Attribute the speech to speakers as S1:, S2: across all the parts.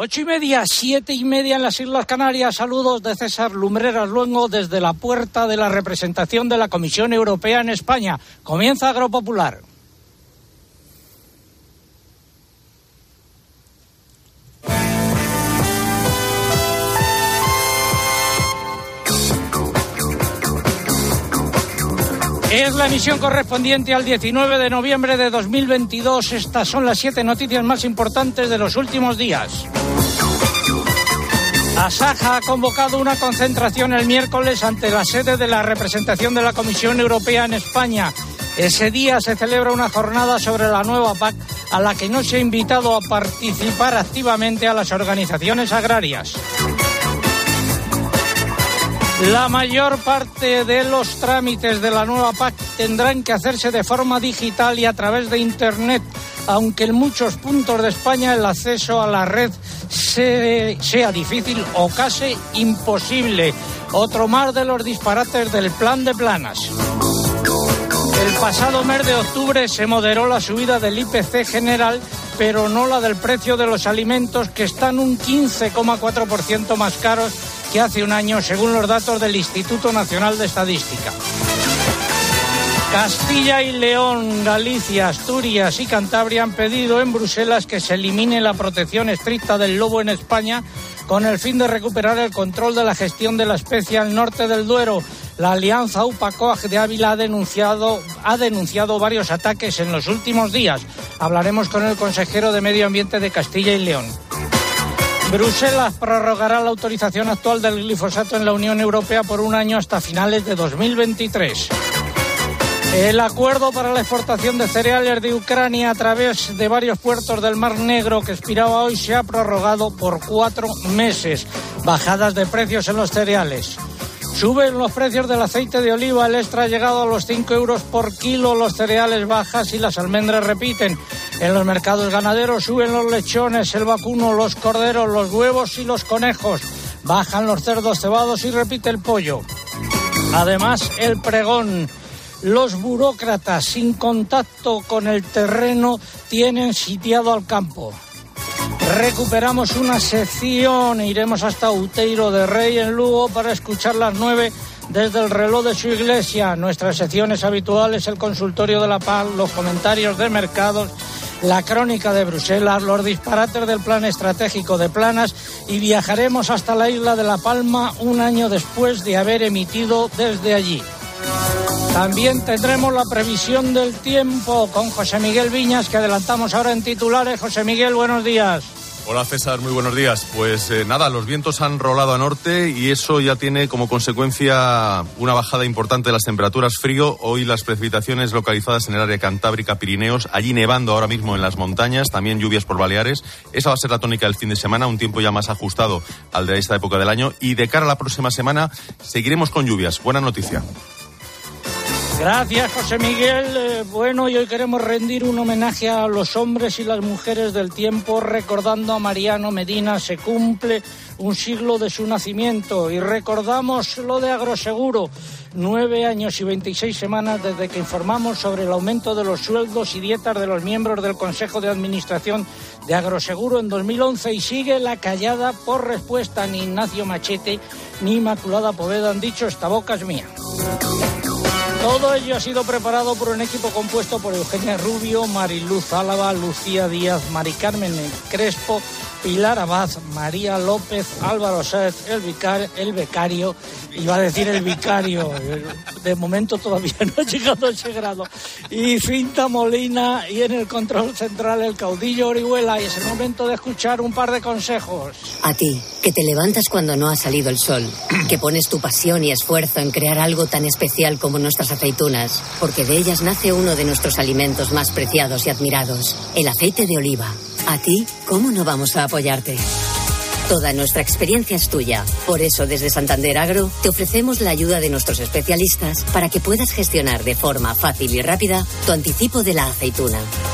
S1: Ocho y media, siete y media en las Islas Canarias. Saludos de César Lumbreras Luengo desde la puerta de la representación de la Comisión Europea en España. Comienza Agropopular. Es la emisión correspondiente al 19 de noviembre de 2022. Estas son las siete noticias más importantes de los últimos días. Asaja ha convocado una concentración el miércoles ante la sede de la representación de la Comisión Europea en España. Ese día se celebra una jornada sobre la nueva PAC a la que no se ha invitado a participar activamente a las organizaciones agrarias. La mayor parte de los trámites de la nueva PAC tendrán que hacerse de forma digital y a través de Internet, aunque en muchos puntos de España el acceso a la red sea difícil o casi imposible. Otro más de los disparates del plan de planas. El pasado mes de octubre se moderó la subida del IPC general, pero no la del precio de los alimentos, que están un 15,4% más caros que hace un año, según los datos del Instituto Nacional de Estadística. Castilla y León, Galicia, Asturias y Cantabria han pedido en Bruselas que se elimine la protección estricta del lobo en España con el fin de recuperar el control de la gestión de la especie al norte del Duero. La alianza UPACOAG de Ávila ha denunciado, ha denunciado varios ataques en los últimos días. Hablaremos con el consejero de Medio Ambiente de Castilla y León. Bruselas prorrogará la autorización actual del glifosato en la Unión Europea por un año hasta finales de 2023. El acuerdo para la exportación de cereales de Ucrania a través de varios puertos del Mar Negro que expiraba hoy se ha prorrogado por cuatro meses. Bajadas de precios en los cereales. Suben los precios del aceite de oliva, el extra ha llegado a los 5 euros por kilo, los cereales bajas y las almendras repiten. En los mercados ganaderos suben los lechones, el vacuno, los corderos, los huevos y los conejos. Bajan los cerdos cebados y repite el pollo. Además, el pregón. Los burócratas sin contacto con el terreno tienen sitiado al campo. Recuperamos una sección, iremos hasta Uteiro de Rey en Lugo para escuchar las nueve desde el reloj de su iglesia. Nuestras secciones habituales, el consultorio de la paz, los comentarios de mercados, la crónica de Bruselas, los disparates del plan estratégico de Planas y viajaremos hasta la isla de La Palma un año después de haber emitido desde allí. También tendremos la previsión del tiempo con José Miguel Viñas, que adelantamos ahora en titulares. José Miguel, buenos días.
S2: Hola César, muy buenos días. Pues eh, nada, los vientos han rolado a norte y eso ya tiene como consecuencia una bajada importante de las temperaturas frío. Hoy las precipitaciones localizadas en el área cantábrica, Pirineos, allí nevando ahora mismo en las montañas, también lluvias por Baleares. Esa va a ser la tónica del fin de semana, un tiempo ya más ajustado al de esta época del año. Y de cara a la próxima semana seguiremos con lluvias. Buena noticia.
S1: Gracias, José Miguel. Eh, bueno, y hoy queremos rendir un homenaje a los hombres y las mujeres del tiempo, recordando a Mariano Medina. Se cumple un siglo de su nacimiento y recordamos lo de Agroseguro. Nueve años y veintiséis semanas desde que informamos sobre el aumento de los sueldos y dietas de los miembros del Consejo de Administración de Agroseguro en 2011 y sigue la callada por respuesta. Ni Ignacio Machete ni Inmaculada Poveda han dicho esta boca es mía. Todo ello ha sido preparado por un equipo compuesto por Eugenia Rubio, Mariluz Álava, Lucía Díaz, Mari Carmen Crespo, Pilar Abad, María López, Álvaro Sáez, el, vicario, el becario, iba a decir el vicario, de momento todavía no ha llegado a ese grado, y Finta Molina y en el control central el caudillo Orihuela, y es el momento de escuchar un par de consejos.
S3: A ti, que te levantas cuando no ha salido el sol, que pones tu pasión y esfuerzo en crear algo tan especial como nuestras aceitunas, porque de ellas nace uno de nuestros alimentos más preciados y admirados, el aceite de oliva. A ti, ¿cómo no vamos a apoyarte? Toda nuestra experiencia es tuya. Por eso, desde Santander Agro, te ofrecemos la ayuda de nuestros especialistas para que puedas gestionar de forma fácil y rápida tu anticipo de la aceituna.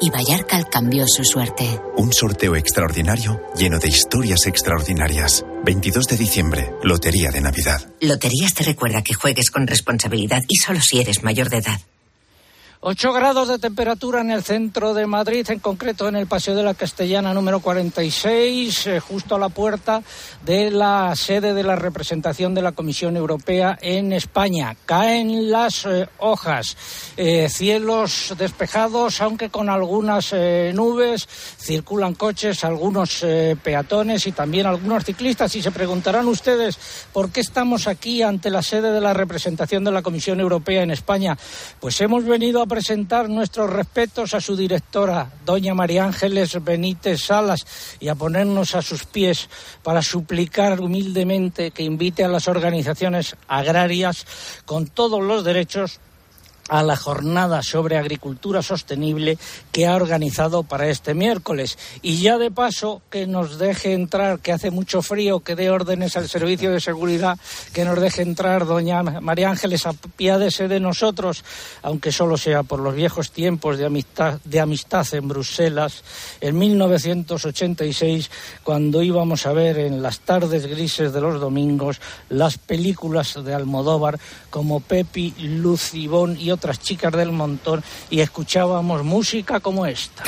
S4: y Vallarcal cambió su suerte.
S5: Un sorteo extraordinario lleno de historias extraordinarias. 22 de diciembre, Lotería de Navidad.
S6: Loterías te recuerda que juegues con responsabilidad y solo si eres mayor de edad.
S1: 8 grados de temperatura en el centro de Madrid, en concreto en el Paseo de la Castellana número 46, eh, justo a la puerta de la sede de la representación de la Comisión Europea en España. Caen las eh, hojas, eh, cielos despejados, aunque con algunas nubes, circulan coches, algunos peatones y también algunos ciclistas. Y se preguntarán ustedes por qué estamos aquí ante la sede de la representación de la Comisión Europea en España. Pues hemos venido a presentar nuestros respetos a su directora, doña María Ángeles Benítez Salas, y a ponernos a sus pies para suplicar humildemente que invite a las organizaciones agrarias con todos los derechos a la jornada sobre agricultura sostenible que ha organizado para este miércoles. Y ya de paso, que nos deje entrar, que hace mucho frío, que dé órdenes al servicio de seguridad, que nos deje entrar, doña María Ángeles, apiádese de nosotros, aunque solo sea por los viejos tiempos de amistad, de amistad en Bruselas, en 1986, cuando íbamos a ver en las tardes grises de los domingos las películas de Almodóvar como Pepi, Lucibón y otras chicas del montón y escuchábamos música como esta.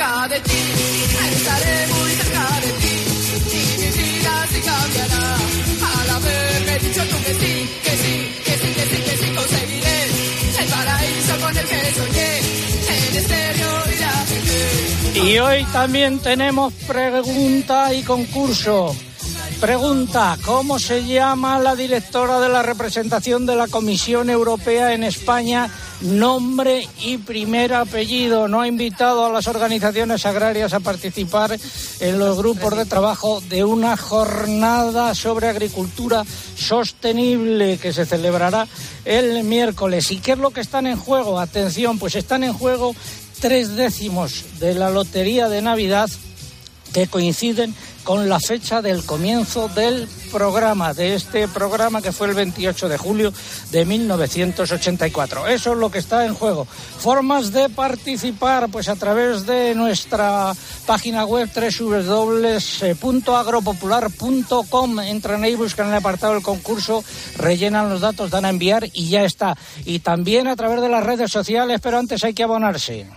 S1: Y hoy también tenemos pregunta y concurso. Pregunta, ¿cómo se llama la directora de la representación de la Comisión Europea en España? Nombre y primer apellido. No ha invitado a las organizaciones agrarias a participar en los grupos de trabajo de una jornada sobre agricultura sostenible que se celebrará el miércoles. ¿Y qué es lo que están en juego? Atención, pues están en juego tres décimos de la Lotería de Navidad que coinciden con la fecha del comienzo del programa, de este programa que fue el 28 de julio de 1984. Eso es lo que está en juego. Formas de participar, pues a través de nuestra página web www.agropopular.com. Entran ahí, buscan el apartado del concurso, rellenan los datos, dan a enviar y ya está. Y también a través de las redes sociales, pero antes hay que abonarse.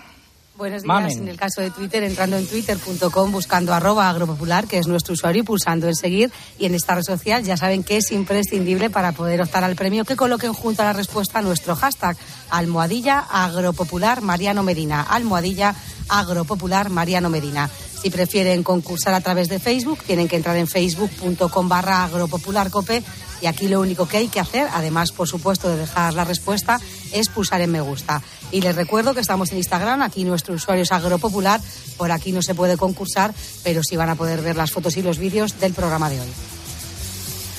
S7: Buenos días. En el caso de Twitter, entrando en twitter.com, buscando arroba agropopular, que es nuestro usuario, y pulsando en seguir. Y en esta red social ya saben que es imprescindible para poder optar al premio que coloquen junto a la respuesta a nuestro hashtag almohadilla agropopular Mariano Medina. Almohadilla agropopular Mariano Medina. Si prefieren concursar a través de Facebook, tienen que entrar en facebook.com barra agropopularcope y aquí lo único que hay que hacer, además, por supuesto, de dejar la respuesta, es pulsar en me gusta. Y les recuerdo que estamos en Instagram, aquí nuestro usuario es Agropopular, por aquí no se puede concursar, pero sí van a poder ver las fotos y los vídeos del programa de hoy.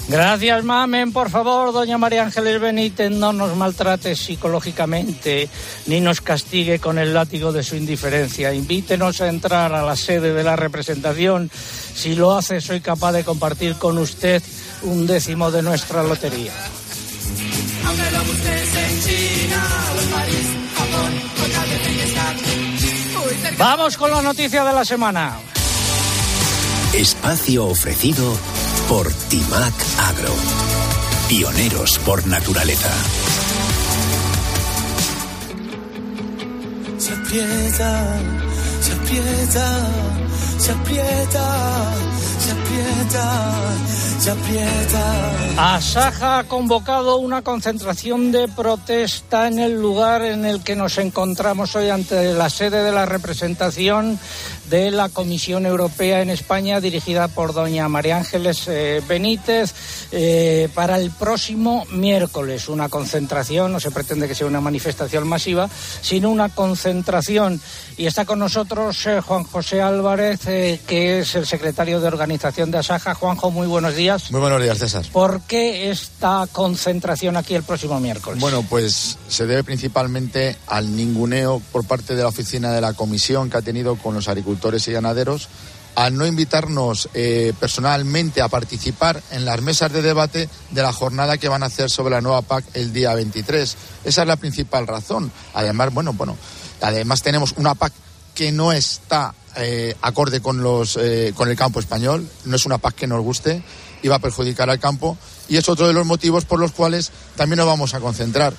S1: Gracias, mamen. Por favor, doña María Ángeles Benítez, no nos maltrate psicológicamente ni nos castigue con el látigo de su indiferencia. Invítenos a entrar a la sede de la representación. Si lo hace, soy capaz de compartir con usted un décimo de nuestra lotería. Vamos con la noticia de la semana.
S5: Espacio ofrecido por Timac Agro. Pioneros por naturaleza.
S8: Se aprieta, se aprieta, se aprieta, se aprieta se aprieta.
S1: Asaja ha convocado una concentración de protesta en el lugar en el que nos encontramos hoy ante la sede de la representación de la Comisión Europea en España, dirigida por doña María Ángeles eh, Benítez, eh, para el próximo miércoles. Una concentración, no se pretende que sea una manifestación masiva, sino una concentración. Y está con nosotros eh, Juan José Álvarez, que es el secretario de organización de Asaja. Juanjo, muy buenos días.
S9: Muy buenos días, César.
S1: ¿Por qué esta concentración aquí el próximo miércoles?
S9: Bueno, pues se debe principalmente al ninguneo por parte de la oficina de la Comisión que ha tenido con los agricultores y ganaderos al no invitarnos eh, personalmente a participar en las mesas de debate de la jornada que van a hacer sobre la nueva PAC el día 23. Esa es la principal razón. Además, bueno, bueno, además tenemos una PAC que no está eh, acorde con los eh, con el campo español, no es una PAC que nos guste y va a perjudicar al campo y es otro de los motivos por los cuales también nos vamos a concentrar.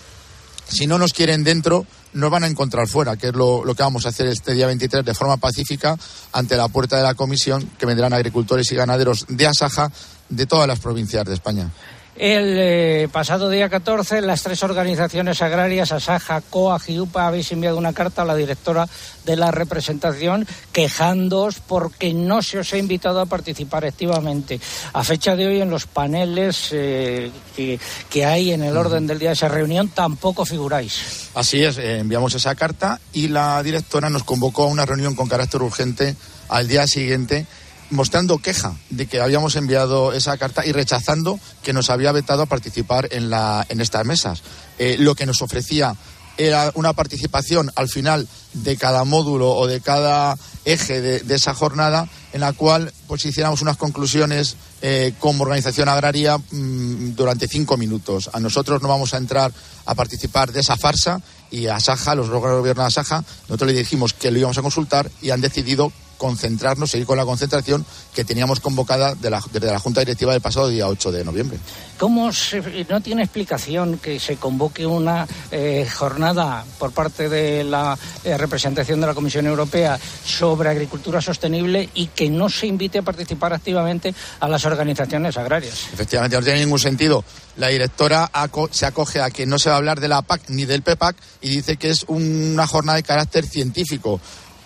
S9: Si no nos quieren dentro, nos van a encontrar fuera, que es lo, lo, que vamos a hacer este día 23 de forma pacífica ante la puerta de la comisión, que vendrán agricultores y ganaderos de Asaja de todas las provincias de España.
S1: El eh, pasado día 14, las tres organizaciones agrarias, Asaja, COA, GIUPA, habéis enviado una carta a la directora de la representación quejándoos porque no se os ha invitado a participar activamente. A fecha de hoy, en los paneles eh, que, hay en el orden del día de esa reunión, tampoco figuráis.
S9: Así es, eh, enviamos esa carta y la directora nos convocó a una reunión con carácter urgente al día siguiente mostrando queja de que habíamos enviado esa carta y rechazando que nos había vetado a participar en, la, en estas mesas. Eh, lo que nos ofrecía era una participación al final de cada módulo o de cada eje de, esa jornada en la cual pues hiciéramos unas conclusiones eh, como organización agraria mmm, durante cinco minutos. A nosotros no vamos a entrar a participar de esa farsa y a Saja, los órganos de gobierno de Saja, nosotros le dijimos que lo íbamos a consultar y han decidido concentrarnos, seguir con la concentración que teníamos convocada de la, desde la Junta Directiva del pasado día 8 de noviembre.
S1: ¿Cómo se, no tiene explicación que se convoque una eh, jornada por parte de la eh, representación de la Comisión Europea sobre agricultura sostenible y que no se invite a participar activamente a las organizaciones agrarias?
S9: Efectivamente, no tiene ningún sentido. La directora aco se acoge a que no se va a hablar de la PAC ni del PEPAC y dice que es una jornada de carácter científico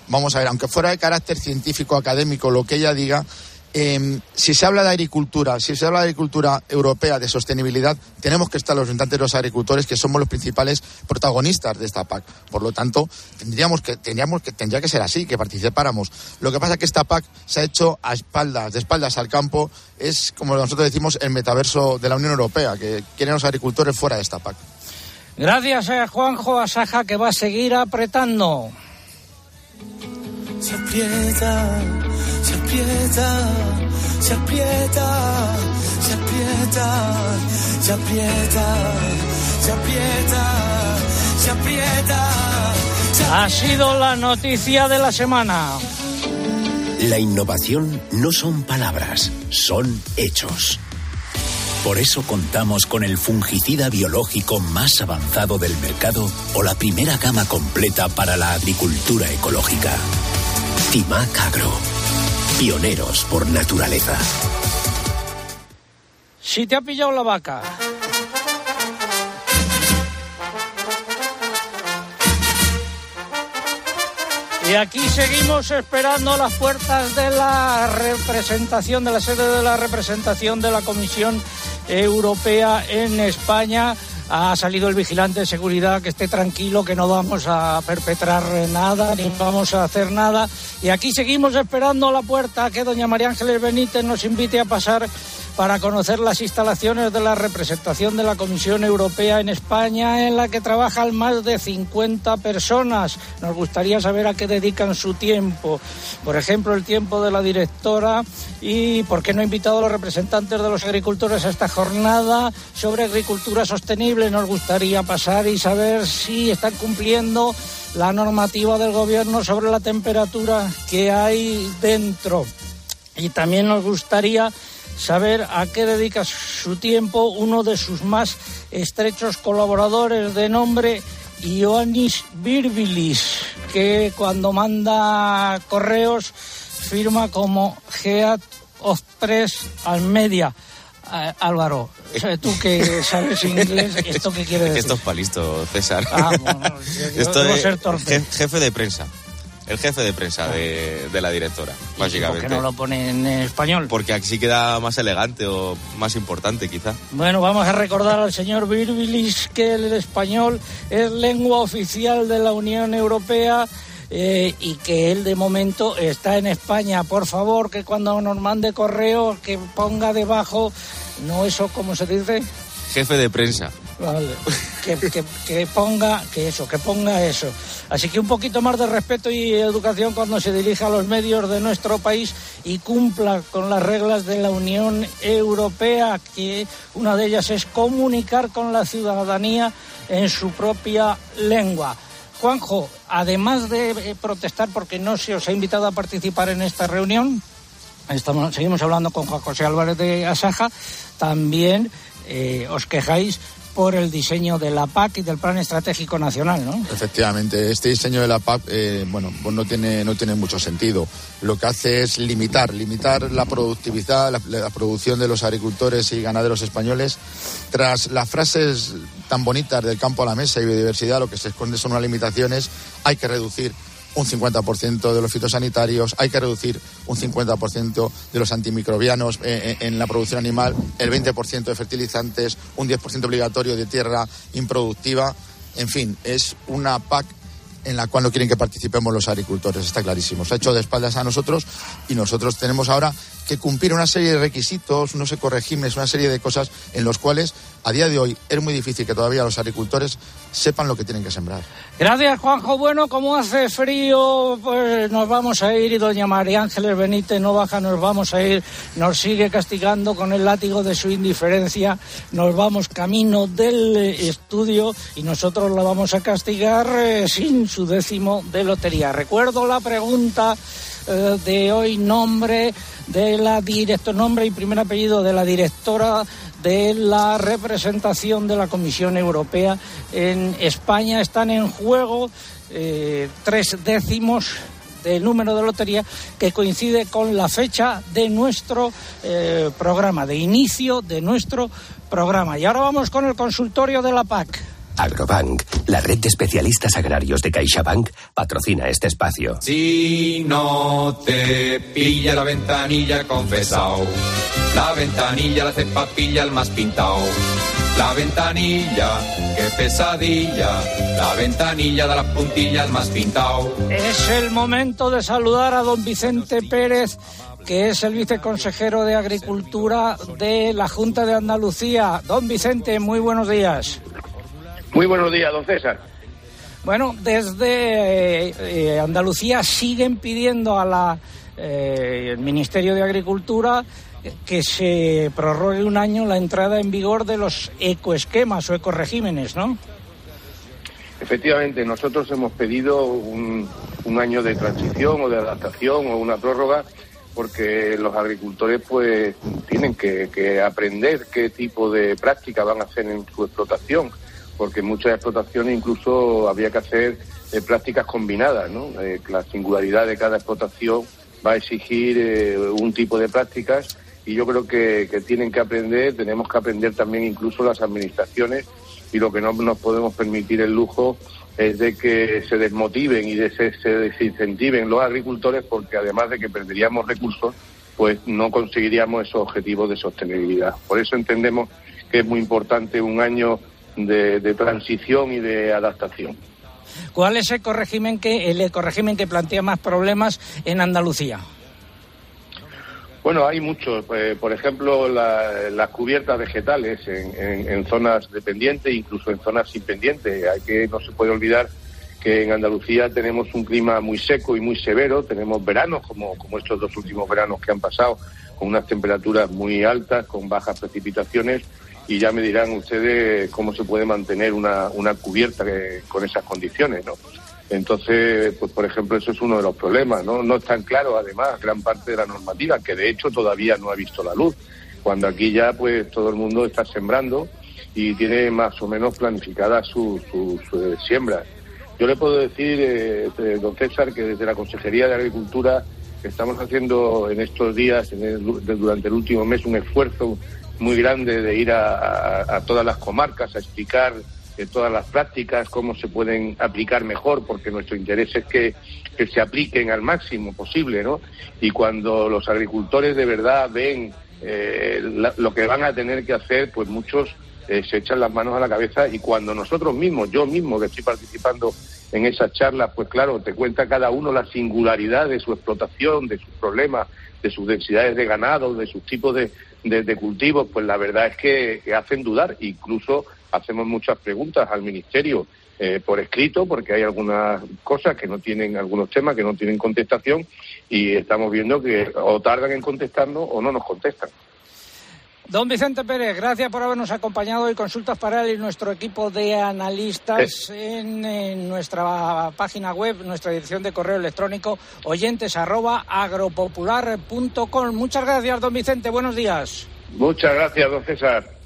S9: vamos a ver, aunque fuera de carácter científico, académico, lo que ella diga, eh, si se habla de agricultura, si se habla de agricultura europea, de sostenibilidad, tenemos que estar los representantes de los agricultores, que somos los principales protagonistas de esta PAC. Por lo tanto, tendríamos que, tendríamos que, tendría que ser así, que participáramos. Lo que pasa es que esta PAC se ha hecho a espaldas, de espaldas al campo, es, como nosotros decimos, el metaverso de la Unión Europea, que quieren los agricultores fuera de esta PAC.
S1: Gracias a Juanjo Asaja, que va a seguir apretando
S8: se aprieta, se aprieta, se aprieta, se aprieta, se aprieta, se aprieta, se aprieta.
S1: Ha sido la noticia de la semana.
S10: La innovación no son palabras, son hechos. Por eso contamos con el fungicida biológico más avanzado del mercado o la primera gama completa para la agricultura ecológica. Timac Agro. Pioneros por naturaleza.
S1: Si te ha pillado la vaca. Y aquí seguimos esperando las puertas de la representación, de la sede de la representación de la Comisión Europea en España. Ha salido el vigilante de seguridad que esté tranquilo, que no vamos a perpetrar nada, ni vamos a hacer nada. Y aquí seguimos esperando a la puerta que doña María Ángeles Benítez nos invite a pasar para conocer las instalaciones de la representación de la Comisión Europea en España, en la que trabajan más de 50 personas. Nos gustaría saber a qué dedican su tiempo. Por ejemplo, el tiempo de la directora y por qué no ha invitado a los representantes de los agricultores a esta jornada sobre agricultura sostenible. Nos gustaría pasar y saber si están cumpliendo la normativa del gobierno sobre la temperatura que hay dentro. Y también nos gustaría saber a qué dedica su tiempo uno de sus más estrechos colaboradores de nombre Ioannis Virbilis, que cuando manda correos firma como Geat of Press al Media. Ah, Álvaro, tú que sabes inglés, ¿esto qué quiere decir?
S11: Esto es palisto, César.
S1: Ah, bueno,
S11: Esto es ser torpe. jefe de prensa. El jefe de prensa de, la directora, básicamente.
S1: ¿Por qué no lo pone en español?
S11: Porque así queda más elegante o más importante, quizá.
S1: Bueno, vamos a recordar al señor Virbilis que el español es lengua oficial de la Unión Europea eh, y que él de momento está en España. Por favor, que cuando nos mande correo, que ponga debajo, no eso, ¿cómo se dice?
S11: Jefe de prensa.
S1: Vale. Que, ponga que eso, que ponga eso. Así que un poquito más de respeto y educación cuando se dirija a los medios de nuestro país y cumpla con las reglas de la Unión Europea, que una de ellas es comunicar con la ciudadanía en su propia lengua. Juanjo, además de eh, protestar porque no se os ha invitado a participar en esta reunión, estamos, seguimos hablando con Juan José Álvarez de Asaja, también eh, os quejáis por el diseño de la PAC y del Plan Estratégico Nacional, ¿no?
S9: Efectivamente, este diseño de la PAC, eh, bueno, pues no tiene, no tiene mucho sentido. Lo que hace es limitar, limitar la productividad, la, producción de los agricultores y ganaderos españoles. Tras las frases tan bonitas del campo a la mesa y biodiversidad, lo que se esconde son unas limitaciones. Hay que reducir un 50% de los fitosanitarios, hay que reducir un 50% de los antimicrobianos eh, eh, en la producción animal, el 20% de fertilizantes, un 10% obligatorio de tierra improductiva. En fin, es una PAC en la cual no quieren que participemos los agricultores, está clarísimo. Se ha hecho de espaldas a nosotros y nosotros tenemos ahora que cumplir una serie de requisitos, unos ecoregímenes, una serie de cosas en los cuales a día de hoy es muy difícil que todavía los agricultores sepan lo que tienen que sembrar.
S1: Gracias, Juanjo. Bueno, como hace frío, pues nos vamos a ir y doña María Ángeles Benítez no baja, nos vamos a ir, nos sigue castigando con el látigo de su indiferencia, nos vamos camino del estudio y nosotros la vamos a castigar eh, sin su décimo de lotería. Recuerdo la pregunta eh, de hoy, nombre de la directora, nombre y primer apellido de la directora de la representación de la Comisión Europea en España. Están en juego eh, tres décimos del número de lotería que coincide con la fecha de nuestro eh, programa, de inicio de nuestro programa. Y ahora vamos con el consultorio de la PAC.
S10: Agrobank, la red de especialistas agrarios de CaixaBank, patrocina este espacio.
S12: Si no te pilla la ventanilla confesao, la ventanilla la cepa pilla el más pintao. La ventanilla, qué pesadilla, la ventanilla de las puntillas más pintao.
S1: Es el momento de saludar a don Vicente Pérez que es el viceconsejero de Agricultura de la Junta de Andalucía. Don Vicente, muy buenos días.
S13: Muy buenos días, don César.
S1: Bueno, desde eh, eh, Andalucía siguen pidiendo a la eh, el Ministerio de Agricultura que se prorrogue un año la entrada en vigor de los ecoesquemas o ecoregímenes, ¿no?
S13: Efectivamente, nosotros hemos pedido un, año de transición o de adaptación o una prórroga porque los agricultores pues tienen que, que aprender qué tipo de práctica van a hacer en su explotación porque en muchas explotaciones incluso había que hacer eh, prácticas combinadas, ¿no? Eh, la singularidad de cada explotación va a exigir eh, un tipo de prácticas y yo creo que, tienen que aprender, tenemos que aprender también incluso las administraciones y lo que no nos podemos permitir el lujo es de que se desmotiven y de se desincentiven los agricultores porque además de que perderíamos recursos, pues no conseguiríamos esos objetivos de sostenibilidad. Por eso entendemos que es muy importante un año de, transición y de adaptación.
S1: ¿Cuál es el ecorégimen que, el ecorégimen que plantea más problemas en Andalucía?
S13: Bueno, hay muchos. Eh, por ejemplo, las cubiertas vegetales en, zonas dependientes, incluso en zonas independientes. Hay que no se puede olvidar que en Andalucía tenemos un clima muy seco y muy severo. Tenemos veranos como, como estos dos últimos veranos que han pasado, con unas temperaturas muy altas, con bajas precipitaciones y ya me dirán ustedes cómo se puede mantener una, una cubierta con esas condiciones, ¿no? Entonces, pues por ejemplo, eso es uno de los problemas, ¿no? No es tan claro, además, gran parte de la normativa, que de hecho todavía no ha visto la luz, cuando aquí ya, pues, todo el mundo está sembrando y tiene más o menos planificadas sus eh, siembras. Yo le puedo decir, eh, eh, don César, que desde la Consejería de Agricultura estamos haciendo en estos días, durante el último mes, un esfuerzo muy grande de ir a, todas las comarcas a explicar eh, todas las prácticas, cómo se pueden aplicar mejor, porque nuestro interés es que, que se apliquen al máximo posible, ¿no? Y cuando los agricultores de verdad ven eh, lo que van a tener que hacer, pues muchos eh, se echan las manos a la cabeza y cuando nosotros mismos, yo mismo que estoy participando en esas charlas, pues claro, te cuenta cada uno la singularidad de su explotación, de sus problemas, de sus densidades de ganado, de sus tipos de, de, cultivos, pues la verdad es que, hacen dudar. Incluso hacemos muchas preguntas al Ministerio eh, por escrito, porque hay algunas cosas que no tienen, algunos temas que no tienen contestación y estamos viendo que o tardan en contestarnos o no nos contestan.
S1: Don Vicente Pérez, gracias por habernos acompañado y consultas para él y nuestro equipo de analistas en, nuestra página web, nuestra dirección de correo electrónico oyentes Muchas gracias, don Vicente. Buenos días.
S13: Muchas gracias, don César.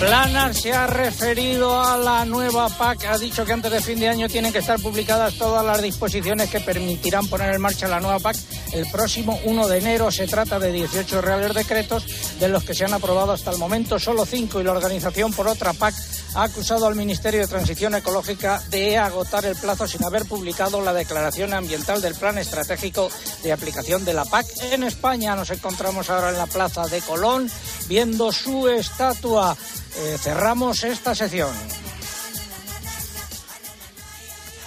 S1: Planas se ha referido a la nueva PAC. Ha dicho que antes de fin de año tienen que estar publicadas todas las disposiciones que permitirán poner en marcha la nueva PAC el próximo 1 de enero. Se trata de 18 reales decretos, de los que se han aprobado hasta el momento solo 5 y la organización por otra PAC ha acusado al Ministerio de Transición Ecológica de agotar el plazo sin haber publicado la declaración ambiental del Plan Estratégico de Aplicación de la PAC. En España nos encontramos ahora en la Plaza de Colón viendo su estatua. Eh, cerramos esta sección.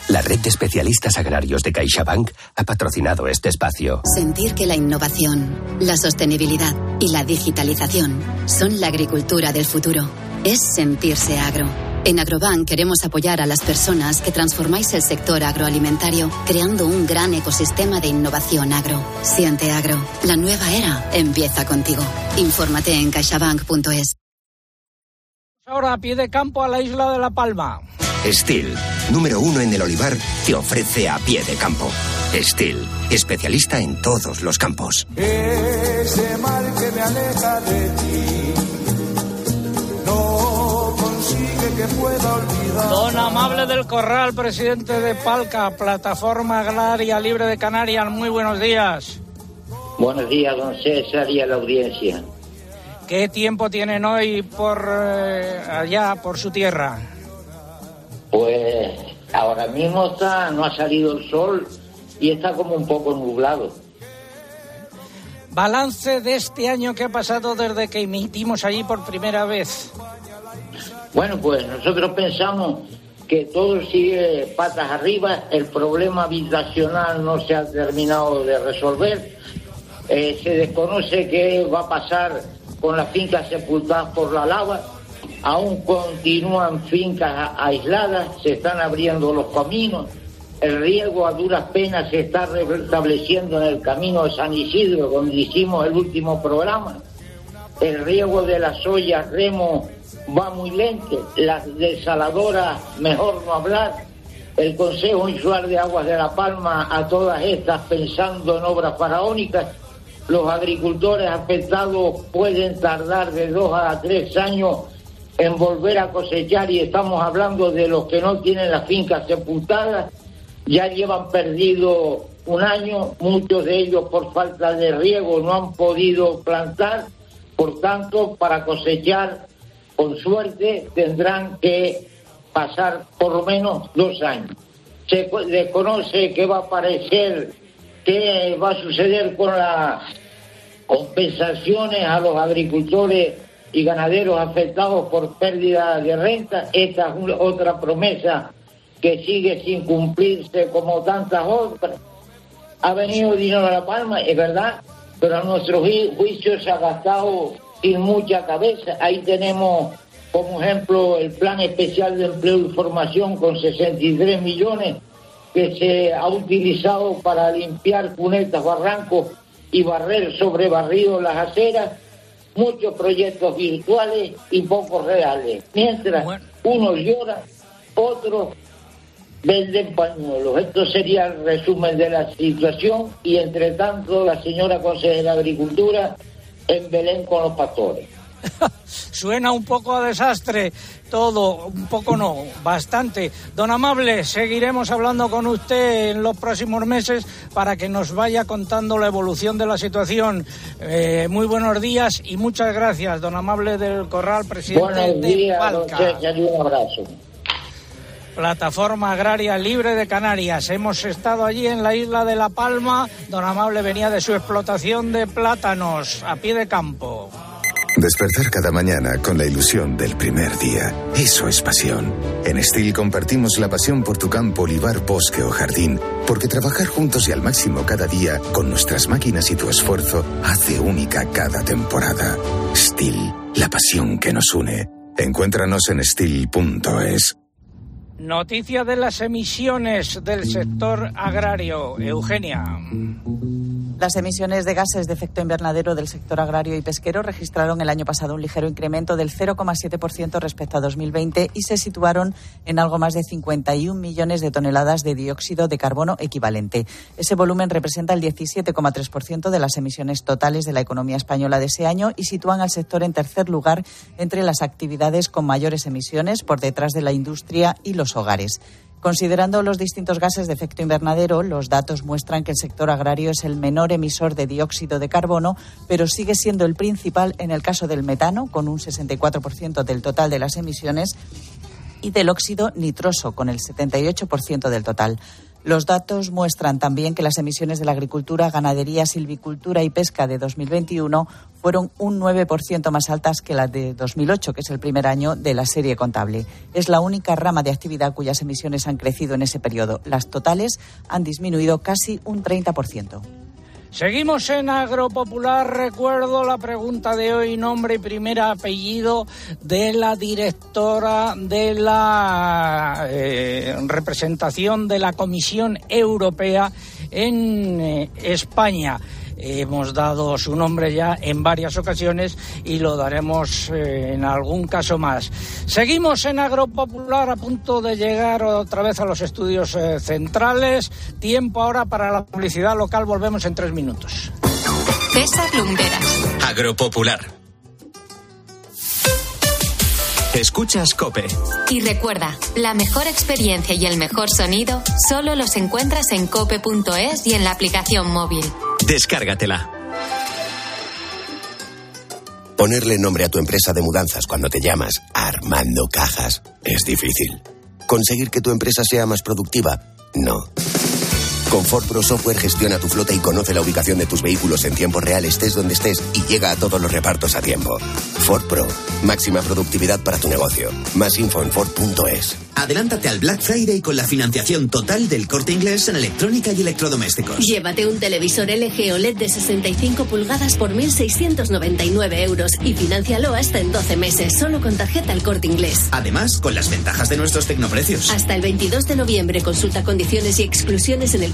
S14: La red de especialistas agrarios de CaixaBank ha patrocinado este espacio.
S15: Sentir que la innovación, la sostenibilidad y la digitalización son la agricultura del futuro es sentirse agro. En Agrobank queremos apoyar a las personas que transformáis el sector agroalimentario creando un gran ecosistema de innovación agro. Siente agro. La nueva era empieza contigo. Infórmate en caixabank.es.
S1: Ahora a pie de campo a la isla de La Palma.
S14: Steel, número uno en el olivar, te ofrece a pie de campo. Steel, especialista en todos los campos.
S8: Ese mal que me aleja de ti
S1: Don Amable del Corral, presidente de Palca, Plataforma Agraria Libre de Canarias, muy buenos días.
S16: Buenos días, don César y a la audiencia.
S1: ¿Qué tiempo tienen hoy por eh, allá, por su tierra?
S16: Pues ahora mismo está, no ha salido el sol y está como un poco nublado.
S1: Balance de este año que ha pasado desde que emitimos allí por primera vez.
S16: Bueno, pues nosotros pensamos que todo sigue patas arriba, el problema habitacional no se ha terminado de resolver, eh, se desconoce qué va a pasar con las fincas sepultadas por la lava, aún continúan fincas aisladas, se están abriendo los caminos, el riego a duras penas se está restableciendo en el camino de San Isidro, donde hicimos el último programa, el riego de las ollas remo va muy lento, las desaladoras mejor no hablar, el Consejo Insular de Aguas de La Palma a todas estas pensando en obras faraónicas, los agricultores afectados pueden tardar de dos a tres años en volver a cosechar y estamos hablando de los que no tienen las fincas sepultadas, ya llevan perdido un año, muchos de ellos por falta de riego no han podido plantar, por tanto, para cosechar con suerte tendrán que pasar por lo menos dos años. Se desconoce qué va a aparecer, qué va a suceder con las compensaciones a los agricultores y ganaderos afectados por pérdida de renta. Esta es otra promesa que sigue sin cumplirse como tantas otras. Ha venido dinero a La Palma, es verdad, pero a nuestro juicio se ha gastado sin mucha cabeza. Ahí tenemos como ejemplo el Plan Especial de Empleo y Formación con 63 millones que se ha utilizado para limpiar cunetas, barrancos y barrer sobre barridos las aceras, muchos proyectos virtuales y pocos reales. Mientras unos lloran, otros venden pañuelos. Esto sería el resumen de la situación y entre tanto la señora consejera de Agricultura en Belén con los pastores.
S1: Suena un poco a desastre todo, un poco no, bastante. Don Amable, seguiremos hablando con usted en los próximos meses para que nos vaya contando la evolución de la situación. Eh, muy buenos días y muchas gracias, don Amable del Corral, presidente
S16: buenos días, de un abrazo.
S1: Plataforma Agraria Libre de Canarias. Hemos estado allí en la isla de La Palma. Don Amable venía de su explotación de plátanos a pie de campo.
S17: Despertar cada mañana con la ilusión del primer día. Eso es pasión. En Steel compartimos la pasión por tu campo, olivar, bosque o jardín, porque trabajar juntos y al máximo cada día con nuestras máquinas y tu esfuerzo hace única cada temporada. Steel, la pasión que nos une. Encuéntranos en steel.es.
S1: Noticia de las emisiones del sector agrario. Eugenia.
S18: Las emisiones de gases de efecto invernadero del sector agrario y pesquero registraron el año pasado un ligero incremento del 0,7% respecto a 2020 y se situaron en algo más de 51 millones de toneladas de dióxido de carbono equivalente. Ese volumen representa el 17,3% de las emisiones totales de la economía española de ese año y sitúan al sector en tercer lugar entre las actividades con mayores emisiones por detrás de la industria y los hogares. Considerando los distintos gases de efecto invernadero, los datos muestran que el sector agrario es el menor emisor de dióxido de carbono, pero sigue siendo el principal en el caso del metano, con un 64% del total de las emisiones, y del óxido nitroso, con el 78% del total. Los datos muestran también que las emisiones de la agricultura, ganadería, silvicultura y pesca de 2021 fueron un 9% más altas que las de 2008, que es el primer año de la serie contable. Es la única rama de actividad cuyas emisiones han crecido en ese periodo. Las totales han disminuido casi un 30%.
S1: Seguimos en Agropopular. Recuerdo la pregunta de hoy, nombre y primer apellido de la directora de la eh, representación de la Comisión Europea en eh, España. Hemos dado su nombre ya en varias ocasiones y lo daremos eh, en algún caso más. Seguimos en Agropopular a punto de llegar otra vez a los estudios eh, centrales. Tiempo ahora para la publicidad local. Volvemos en tres minutos.
S19: César Lumberas.
S10: Agropopular. Escuchas Cope.
S19: Y recuerda, la mejor experiencia y el mejor sonido solo los encuentras en cope.es y en la aplicación móvil.
S10: Descárgatela.
S14: Ponerle nombre a tu empresa de mudanzas cuando te llamas Armando Cajas es difícil. Conseguir que tu empresa sea más productiva, no. Con Ford Pro Software gestiona tu flota y conoce la ubicación de tus vehículos en tiempo real, estés donde estés, y llega a todos los repartos a tiempo. Ford Pro, máxima productividad para tu negocio. Más info en Ford.es.
S20: Adelántate al Black Friday con la financiación total del corte inglés en electrónica y electrodomésticos.
S21: Llévate un televisor LG OLED de 65 pulgadas por 1.699 euros y financialo hasta en 12 meses, solo con tarjeta el corte inglés.
S20: Además, con las ventajas de nuestros tecnoprecios.
S21: Hasta el 22 de noviembre consulta condiciones y exclusiones en el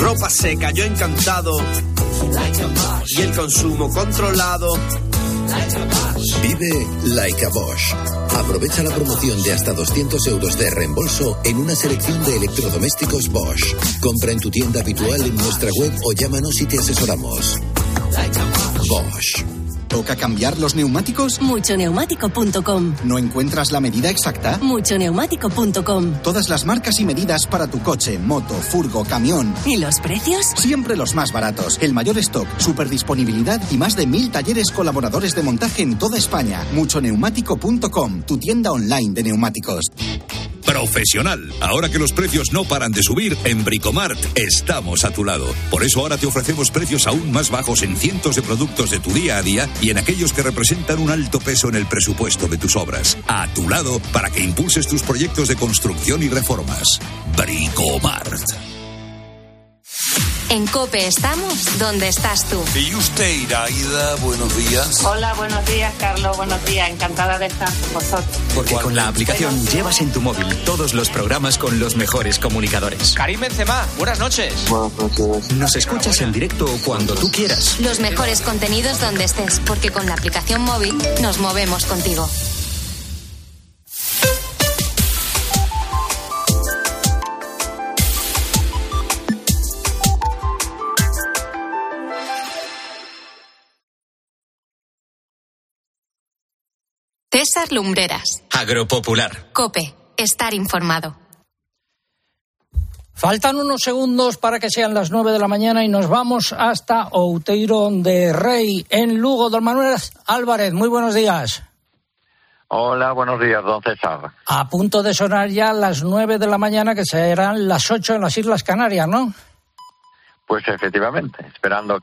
S22: Ropa seca, yo encantado. Y el consumo controlado.
S23: Vive Like a Bosch. Aprovecha la promoción de hasta 200 euros de reembolso en una selección de electrodomésticos Bosch. Compra en tu tienda habitual en nuestra web o llámanos y te asesoramos. Bosch.
S24: ¿Toca cambiar los neumáticos?
S21: Muchoneumático.com.
S24: ¿No encuentras la medida exacta?
S21: Muchoneumático.com.
S24: Todas las marcas y medidas para tu coche, moto, furgo, camión.
S21: ¿Y los precios?
S24: Siempre los más baratos. El mayor stock, super disponibilidad y más de mil talleres colaboradores de montaje en toda España. Muchoneumático.com, tu tienda online de neumáticos.
S10: Profesional. Ahora que los precios no paran de subir, en Bricomart estamos a tu lado. Por eso ahora te ofrecemos precios aún más bajos en cientos de productos de tu día a día y en aquellos que representan un alto peso en el presupuesto de tus obras. A tu lado para que impulses tus proyectos de construcción y reformas. Bricomart.
S19: En Cope estamos donde estás tú.
S25: ¿Y usted, Iraida? Buenos días.
S26: Hola, buenos días, Carlos. Buenos días. Encantada de estar con vosotros.
S27: Porque con la aplicación llevas en tu móvil todos los programas con los mejores comunicadores.
S28: Karim Benzema, buenas noches.
S27: Buenas noches. Nos escuchas en directo cuando tú quieras.
S19: Los mejores contenidos donde estés, porque con la aplicación móvil nos movemos contigo. César Lumbreras.
S27: Agropopular.
S19: Cope. Estar informado.
S1: Faltan unos segundos para que sean las nueve de la mañana y nos vamos hasta Outeiro de Rey, en Lugo. Don Manuel Álvarez, muy buenos días.
S29: Hola, buenos días, don César.
S1: A punto de sonar ya las nueve de la mañana, que serán las ocho en las Islas Canarias, ¿no?
S29: Pues efectivamente, esperando que